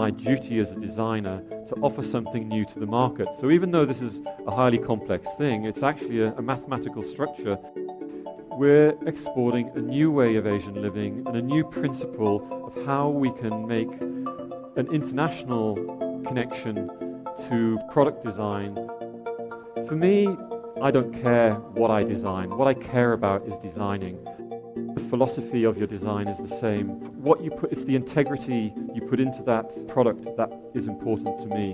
my duty as a designer to offer something new to the market. So even though this is a highly complex thing, it's actually a, a mathematical structure. We're exporting a new way of Asian living and a new principle of how we can make an international connection to product design. For me, I don't care what I design. What I care about is designing. Philosophy of your design is the same. What you put, it's the integrity you put into that product that is important to me.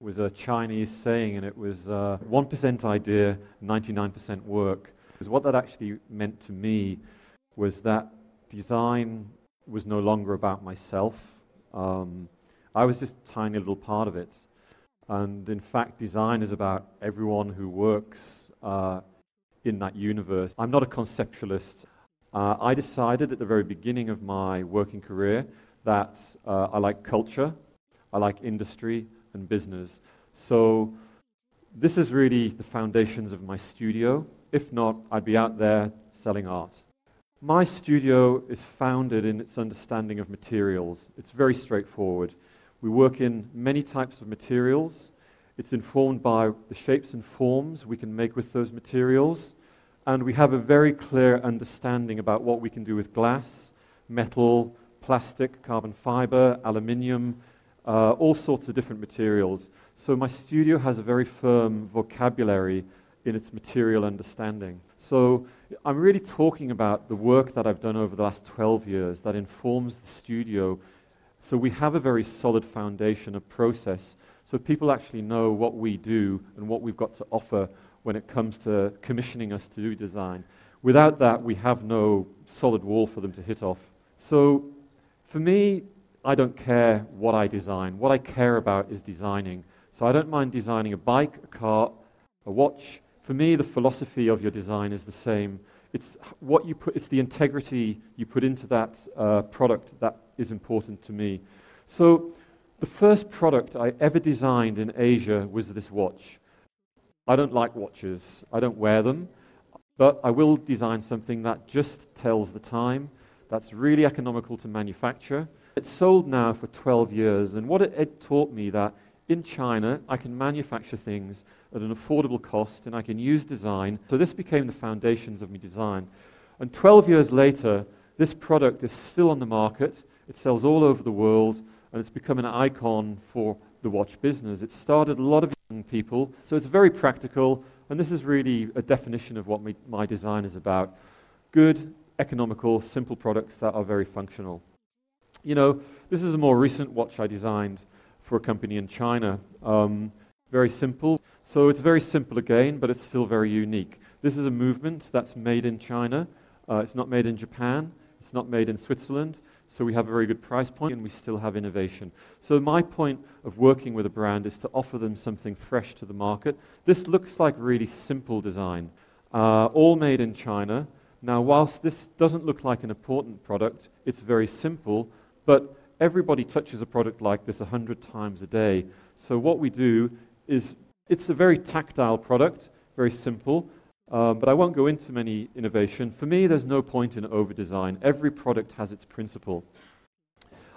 It was a Chinese saying, and it was uh, 1% idea, 99% work. Because what that actually meant to me was that design was no longer about myself. Um, I was just a tiny little part of it. And in fact, design is about everyone who works uh, in that universe. I'm not a conceptualist. Uh, I decided at the very beginning of my working career that uh, I like culture, I like industry and business. So this is really the foundations of my studio. If not, I'd be out there selling art. My studio is founded in its understanding of materials. It's very straightforward. We work in many types of materials. It's informed by the shapes and forms we can make with those materials. And we have a very clear understanding about what we can do with glass, metal, plastic, carbon fiber, aluminium, uh, all sorts of different materials. So my studio has a very firm vocabulary in its material understanding. So I'm really talking about the work that I've done over the last 12 years that informs the studio. So we have a very solid foundation, a process, so people actually know what we do and what we've got to offer when it comes to commissioning us to do design. Without that, we have no solid wall for them to hit off. So for me, I don't care what I design. What I care about is designing. So I don't mind designing a bike, a car, a watch, for me, the philosophy of your design is the same. It's what you put, it's the integrity you put into that uh, product that is important to me. So, the first product I ever designed in Asia was this watch. I don't like watches, I don't wear them, but I will design something that just tells the time, that's really economical to manufacture. It's sold now for 12 years, and what it, it taught me that in China, I can manufacture things at an affordable cost and I can use design. So this became the foundations of my design. And 12 years later, this product is still on the market. It sells all over the world and it's become an icon for the watch business. It started a lot of young people, so it's very practical. And this is really a definition of what my, my design is about good, economical, simple products that are very functional. You know, this is a more recent watch I designed for a company in China. Um, very simple. So it's very simple again, but it's still very unique. This is a movement that's made in China. Uh, it's not made in Japan. It's not made in Switzerland. So we have a very good price point and we still have innovation. So my point of working with a brand is to offer them something fresh to the market. This looks like really simple design, uh, all made in China. Now, whilst this doesn't look like an important product, it's very simple, but everybody touches a product like this 100 times a day. So what we do is, it's a very tactile product, very simple, um, but I won't go into many innovation. For me, there's no point in over-design. Every product has its principle.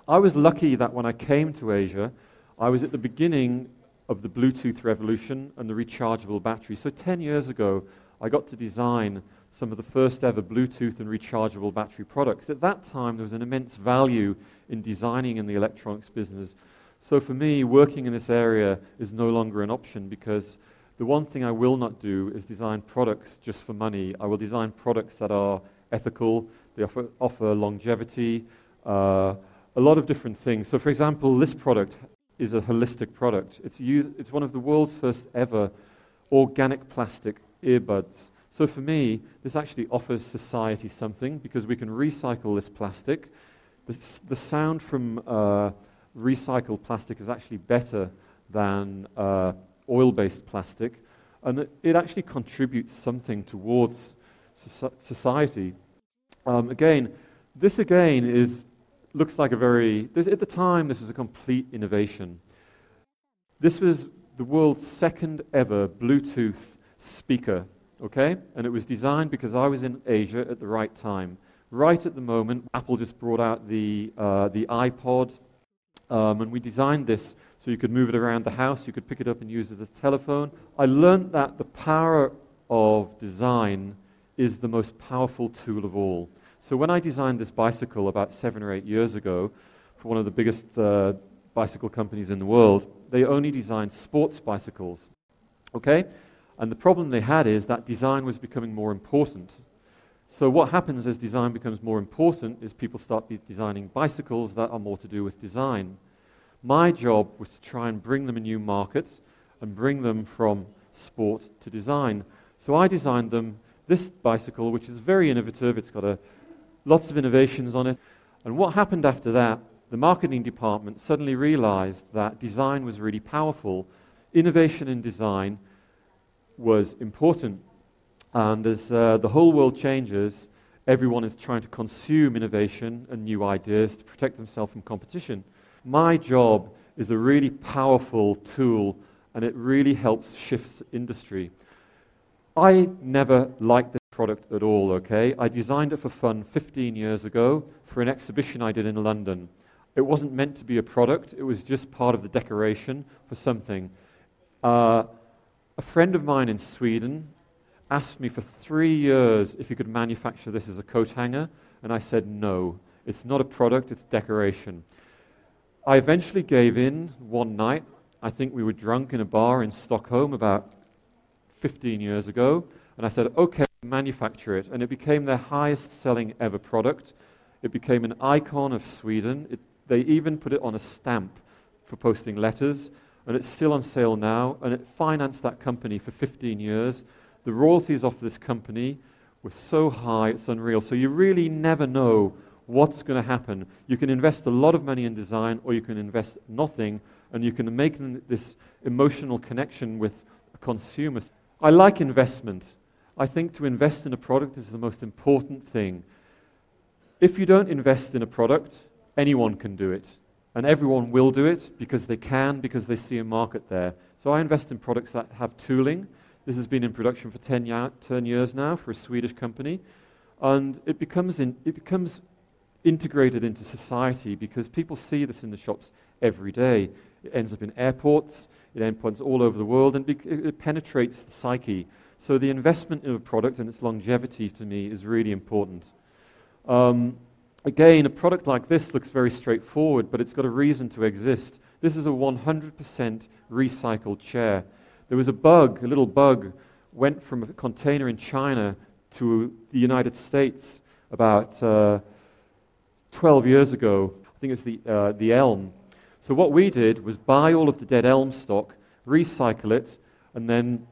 I was lucky that when I came to Asia, I was at the beginning of the Bluetooth revolution and the rechargeable battery. So 10 years ago, I got to design some of the first ever Bluetooth and rechargeable battery products. At that time, there was an immense value in designing in the electronics business. So for me, working in this area is no longer an option because the one thing I will not do is design products just for money. I will design products that are ethical, they offer, offer longevity, uh, a lot of different things. So, for example, this product is a holistic product. It's, it's one of the world's first ever organic plastic earbuds so for me, this actually offers society something because we can recycle this plastic. The, the sound from uh, recycled plastic is actually better than uh, oil-based plastic, and it, it, actually contributes something towards so society. Um, again, this again is looks like a very. This, at the time, this was a complete innovation. This was the world's second ever Bluetooth speaker, okay? And it was designed because I was in Asia at the right time. Right at the moment, Apple just brought out the, uh, the iPod, um, and we designed this so you could move it around the house, you could pick it up and use it as a telephone. I learned that the power of design is the most powerful tool of all. So when I designed this bicycle about seven or eight years ago for one of the biggest uh, bicycle companies in the world, they only designed sports bicycles. Okay? And the problem they had is that design was becoming more important. So what happens as design becomes more important is people start designing bicycles that are more to do with design. My job was to try and bring them a new market and bring them from sport to design. So I designed them this bicycle, which is very innovative. It's got a, lots of innovations on it. And what happened after that, the marketing department suddenly realized that design was really powerful. Innovation in design was important. And as uh, the whole world changes, everyone is trying to consume innovation and new ideas to protect themselves from competition. My job is a really powerful tool, and it really helps shift industry. I never liked this product at all, okay? I designed it for fun 15 years ago for an exhibition I did in London. It wasn't meant to be a product, it was just part of the decoration for something. Uh, a friend of mine in Sweden asked me for three years if he could manufacture this as a coat hanger, and I said no. It's not a product, it's decoration. I eventually gave in one night. I think we were drunk in a bar in Stockholm about 15 years ago, and I said, okay, manufacture it. And it became their highest selling ever product. It became an icon of Sweden. It, they even put it on a stamp for posting letters, and it's still on sale now. And it financed that company for 15 years. The royalties off this company were so high, it's unreal. So you really never know what's going to happen. You can invest a lot of money in design, or you can invest nothing, and you can make this emotional connection with a consumer. I like investment. I think to invest in a product is the most important thing. If you don't invest in a product, anyone can do it. And everyone will do it because they can, because they see a market there. So I invest in products that have tooling. This has been in production for 10, ya- 10 years now for a Swedish company. And it becomes, in, it becomes integrated into society because people see this in the shops every day. It ends up in airports, it endpoints all over the world, and it penetrates the psyche. So the investment in a product and its longevity to me is really important. Um, again, a product like this looks very straightforward, but it's got a reason to exist. This is a 100% recycled chair. There was a bug, a little bug, went from a container in China to the United States about uh, 12 years ago. I think it's the, uh, the elm. So what we did was buy all of the dead elm stock, recycle it, and then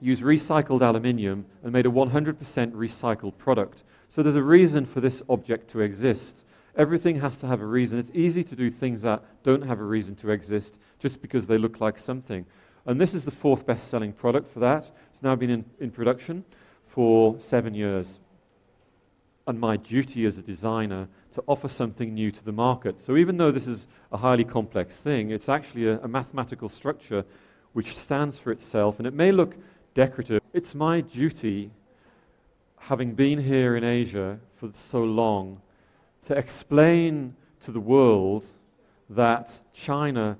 use recycled aluminium and made a 100% recycled product. So there's a reason for this object to exist. Everything has to have a reason. It's easy to do things that don't have a reason to exist just because they look like something. And this is the fourth best selling product for that. It's now been in, in production for seven years. And my duty as a designer to offer something new to the market. So even though this is a highly complex thing, it's actually a, a mathematical structure which stands for itself, and it may look decorative. It's my duty, having been here in Asia for so long, to explain to the world that China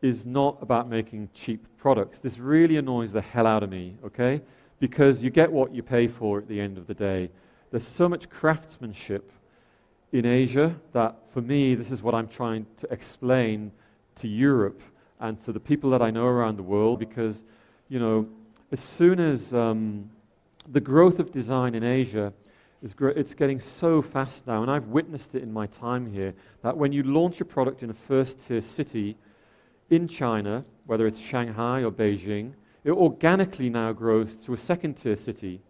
is not about making cheap products. This really annoys the hell out of me, okay? Because you get what you pay for at the end of the day. There's so much craftsmanship in Asia that for me, this is what I'm trying to explain to Europe and to the people that I know around the world because, you know, as soon as um, the growth of design in Asia is gr- it's getting so fast now, and I've witnessed it in my time here, that when you launch a product in a first tier city in China, whether it's Shanghai or Beijing, it organically now grows to a second tier city.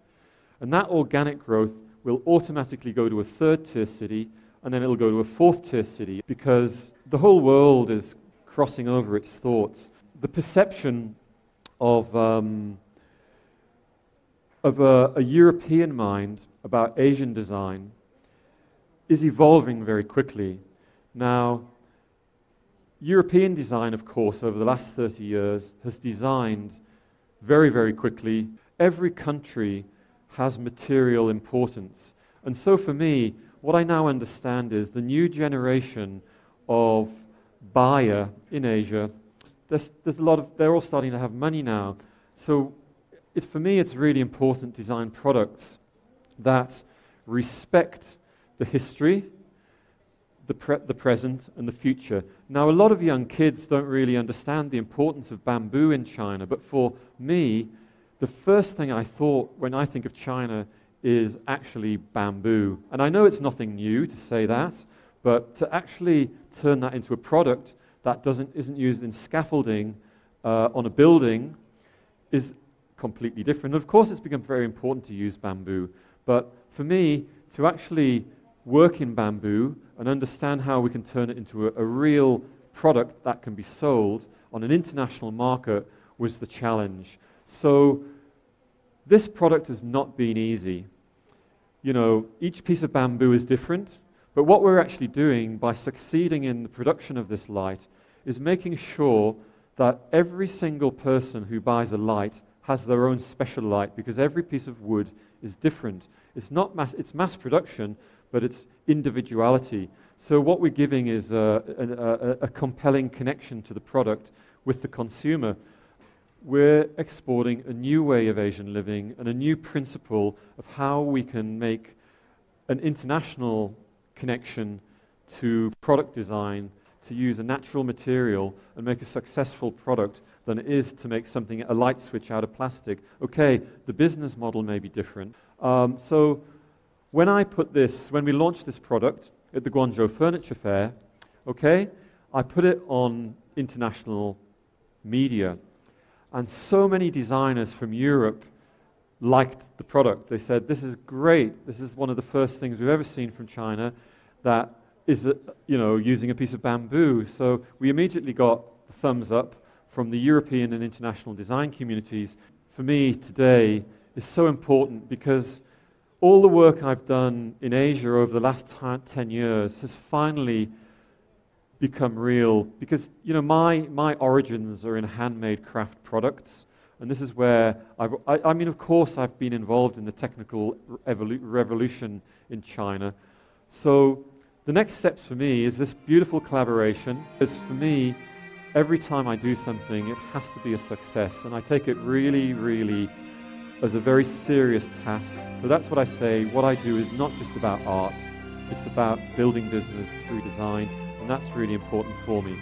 And that organic growth will automatically go to a third tier city, and then it'll go to a fourth tier city because the whole world is crossing over its thoughts. The perception of, um, of a, a European mind about Asian design is evolving very quickly. Now, European design, of course, over the last 30 years, has designed very, very quickly. Every country has material importance. And so for me, what I now understand is the new generation of buyer in Asia, there's, there's a lot of, they're all starting to have money now. So it, for me, it's really important design products that respect the history, the, pre- the present, and the future. Now, a lot of young kids don't really understand the importance of bamboo in China, but for me, the first thing I thought when I think of China is actually bamboo. And I know it's nothing new to say that, but to actually turn that into a product that doesn't, isn't used in scaffolding uh, on a building is completely different. Of course, it's become very important to use bamboo, but for me, to actually work in bamboo and understand how we can turn it into a, a real product that can be sold on an international market was the challenge. So, this product has not been easy. You know, each piece of bamboo is different, but what we're actually doing by succeeding in the production of this light is making sure that every single person who buys a light has their own special light because every piece of wood is different. It's not mass, it's mass production, but it's individuality. So what we're giving is a, a, a, compelling connection to the product with the consumer. We're exporting a new way of Asian living and a new principle of how we can make an international connection to product design to use a natural material and make a successful product than it is to make something, a light switch out of plastic. Okay, the business model may be different. Um, so when I put this, when we launched this product at the Guangzhou Furniture Fair, okay, I put it on international media. And so many designers from Europe liked the product. They said, This is great. This is one of the first things we've ever seen from China that is, a, you know, using a piece of bamboo. So we immediately got the thumbs up from the European and international design communities. For me today is so important because all the work I've done in Asia over the last t- 10 years has finally become real because, you know, my, my origins are in handmade craft products. And this is where I've, I, I mean, of course, I've been involved in the technical evolu- revolution in China. So the next steps for me is this beautiful collaboration. Because for me, every time I do something, it has to be a success. And I take it really, really as a very serious task. So that's what I say. What I do is not just about art, it's about building business through design, and that's really important for me.